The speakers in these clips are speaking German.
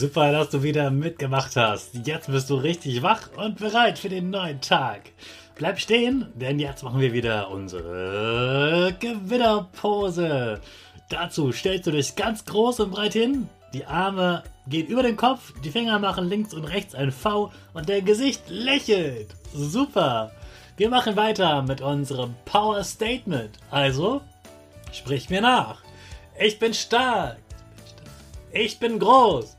Super, dass du wieder mitgemacht hast. Jetzt bist du richtig wach und bereit für den neuen Tag. Bleib stehen, denn jetzt machen wir wieder unsere Gewinnerpose. Dazu stellst du dich ganz groß und breit hin. Die Arme gehen über den Kopf, die Finger machen links und rechts ein V und dein Gesicht lächelt. Super. Wir machen weiter mit unserem Power Statement. Also, sprich mir nach. Ich bin stark. Ich bin groß.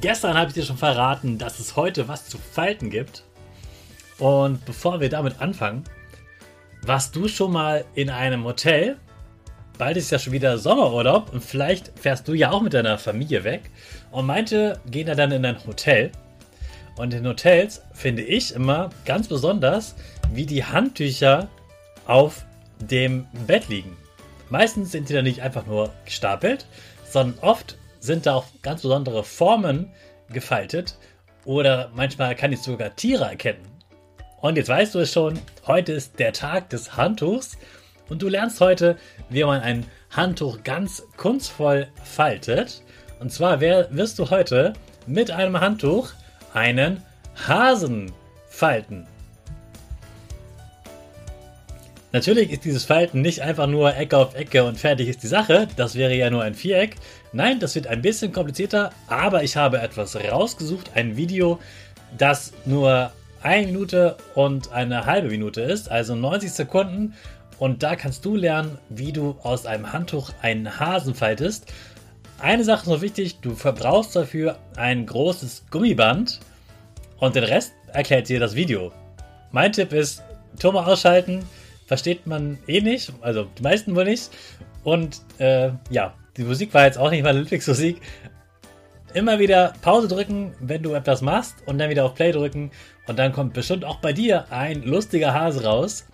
Gestern habe ich dir schon verraten, dass es heute was zu falten gibt. Und bevor wir damit anfangen, warst du schon mal in einem Hotel? Bald ist ja schon wieder Sommerurlaub und vielleicht fährst du ja auch mit deiner Familie weg. Und meinte, gehen da dann in ein Hotel. Und in Hotels finde ich immer ganz besonders, wie die Handtücher auf dem Bett liegen. Meistens sind die dann nicht einfach nur gestapelt, sondern oft sind da auch ganz besondere Formen gefaltet oder manchmal kann ich sogar Tiere erkennen. Und jetzt weißt du es schon, heute ist der Tag des Handtuchs und du lernst heute, wie man ein Handtuch ganz kunstvoll faltet. Und zwar wirst du heute mit einem Handtuch einen Hasen falten. Natürlich ist dieses Falten nicht einfach nur Ecke auf Ecke und fertig ist die Sache. Das wäre ja nur ein Viereck. Nein, das wird ein bisschen komplizierter, aber ich habe etwas rausgesucht, ein Video, das nur eine Minute und eine halbe Minute ist, also 90 Sekunden. Und da kannst du lernen, wie du aus einem Handtuch einen Hasen faltest. Eine Sache ist noch wichtig, du verbrauchst dafür ein großes Gummiband und den Rest erklärt dir das Video. Mein Tipp ist, Turm ausschalten, versteht man eh nicht, also die meisten wohl nicht. Und äh, ja, die Musik war jetzt auch nicht meine Lieblingsmusik. Immer wieder Pause drücken, wenn du etwas machst und dann wieder auf Play drücken und dann kommt bestimmt auch bei dir ein lustiger Hase raus.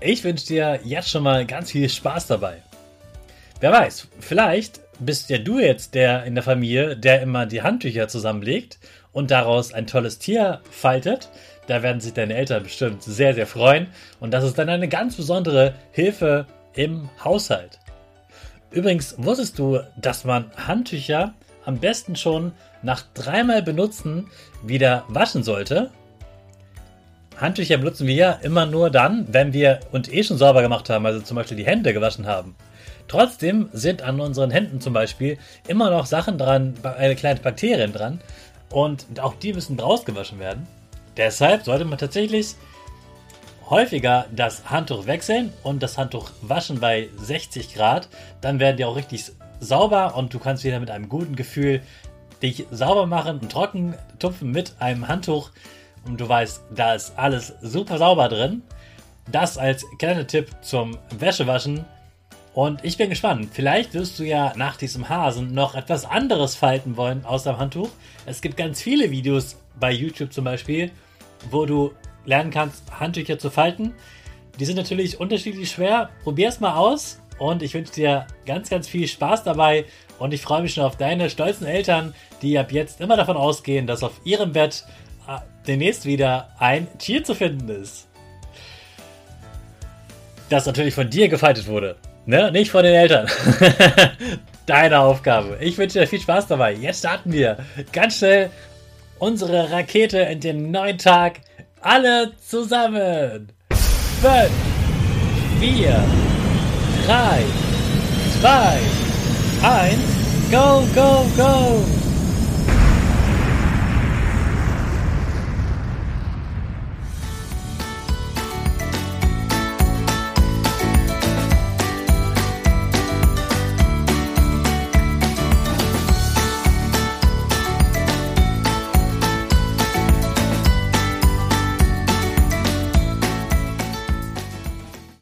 Ich wünsche dir jetzt schon mal ganz viel Spaß dabei. Wer weiß, vielleicht bist ja du jetzt der in der Familie, der immer die Handtücher zusammenlegt und daraus ein tolles Tier faltet. Da werden sich deine Eltern bestimmt sehr, sehr freuen. Und das ist dann eine ganz besondere Hilfe im Haushalt. Übrigens, wusstest du, dass man Handtücher am besten schon nach dreimal benutzen wieder waschen sollte? Handtücher benutzen wir ja immer nur dann, wenn wir uns eh schon sauber gemacht haben, also zum Beispiel die Hände gewaschen haben. Trotzdem sind an unseren Händen zum Beispiel immer noch Sachen dran, eine kleine Bakterien dran und auch die müssen rausgewaschen werden. Deshalb sollte man tatsächlich häufiger das Handtuch wechseln und das Handtuch waschen bei 60 Grad. Dann werden die auch richtig sauber und du kannst wieder mit einem guten Gefühl dich sauber machen und trocken tupfen mit einem Handtuch. Und du weißt, da ist alles super sauber drin. Das als kleiner Tipp zum Wäschewaschen. Und ich bin gespannt. Vielleicht wirst du ja nach diesem Hasen noch etwas anderes falten wollen aus dem Handtuch. Es gibt ganz viele Videos bei YouTube zum Beispiel, wo du lernen kannst, Handtücher zu falten. Die sind natürlich unterschiedlich schwer. Probier es mal aus und ich wünsche dir ganz, ganz viel Spaß dabei und ich freue mich schon auf deine stolzen Eltern, die ab jetzt immer davon ausgehen, dass auf ihrem Bett äh, demnächst wieder ein Tier zu finden ist. Das natürlich von dir gefaltet wurde. Ne? Nicht von den Eltern. Deine Aufgabe. Ich wünsche dir viel Spaß dabei. Jetzt starten wir ganz schnell unsere Rakete in den neuen Tag. Alle zusammen. 5, 4, 3, 2, 1, go, go, go!